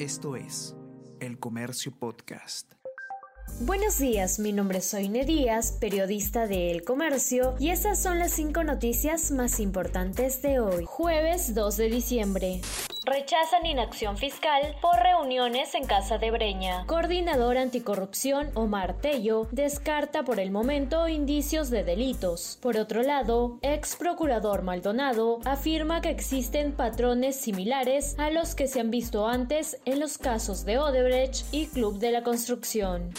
Esto es El Comercio Podcast. Buenos días, mi nombre es Soine Díaz, periodista de El Comercio, y estas son las cinco noticias más importantes de hoy, jueves 2 de diciembre. Rechazan inacción fiscal por reuniones en Casa de Breña. Coordinador anticorrupción Omar Tello descarta por el momento indicios de delitos. Por otro lado, ex procurador Maldonado afirma que existen patrones similares a los que se han visto antes en los casos de Odebrecht y Club de la Construcción.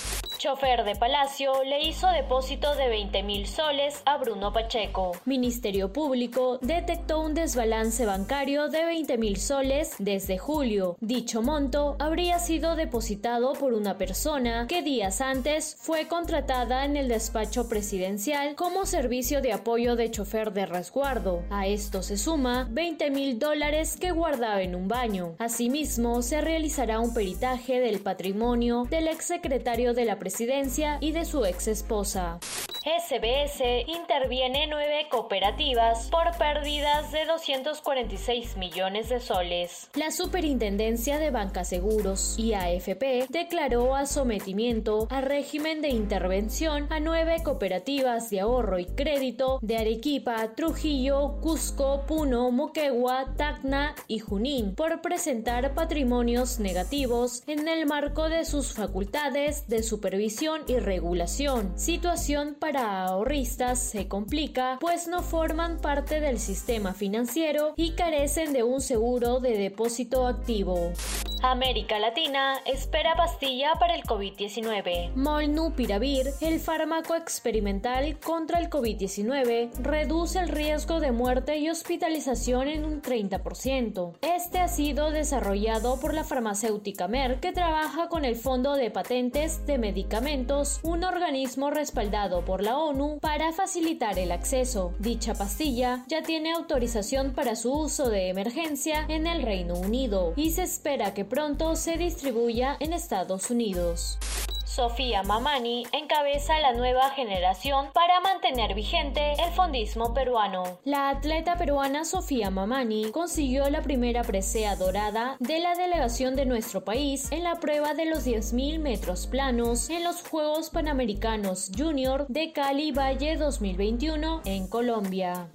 Chofer de Palacio le hizo depósito de 20 mil soles a Bruno Pacheco. Ministerio Público detectó un desbalance bancario de 20 mil soles desde julio. Dicho monto habría sido depositado por una persona que días antes fue contratada en el despacho presidencial como servicio de apoyo de chofer de resguardo. A esto se suma 20 mil dólares que guardaba en un baño. Asimismo, se realizará un peritaje del patrimonio del exsecretario de la presidencia y de su ex esposa. SBS interviene nueve cooperativas por pérdidas de 246 millones de soles. La Superintendencia de Banca Seguros y AFP declaró a sometimiento a régimen de intervención a nueve cooperativas de ahorro y crédito de Arequipa, Trujillo, Cusco, Puno, Moquegua, Tacna y Junín por presentar patrimonios negativos en el marco de sus facultades de supervisión y regulación, situación para para ahorristas se complica, pues no forman parte del sistema financiero y carecen de un seguro de depósito activo. América Latina espera pastilla para el COVID-19. Molnupiravir, el fármaco experimental contra el COVID-19, reduce el riesgo de muerte y hospitalización en un 30%. Este ha sido desarrollado por la farmacéutica Merck, que trabaja con el Fondo de Patentes de Medicamentos, un organismo respaldado por la ONU para facilitar el acceso. Dicha pastilla ya tiene autorización para su uso de emergencia en el Reino Unido y se espera que pronto se distribuya en Estados Unidos. Sofía Mamani encabeza la nueva generación para mantener vigente el fondismo peruano. La atleta peruana Sofía Mamani consiguió la primera presea dorada de la delegación de nuestro país en la prueba de los 10.000 metros planos en los Juegos Panamericanos Junior de Cali Valle 2021 en Colombia.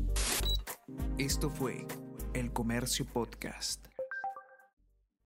Esto fue El Comercio Podcast.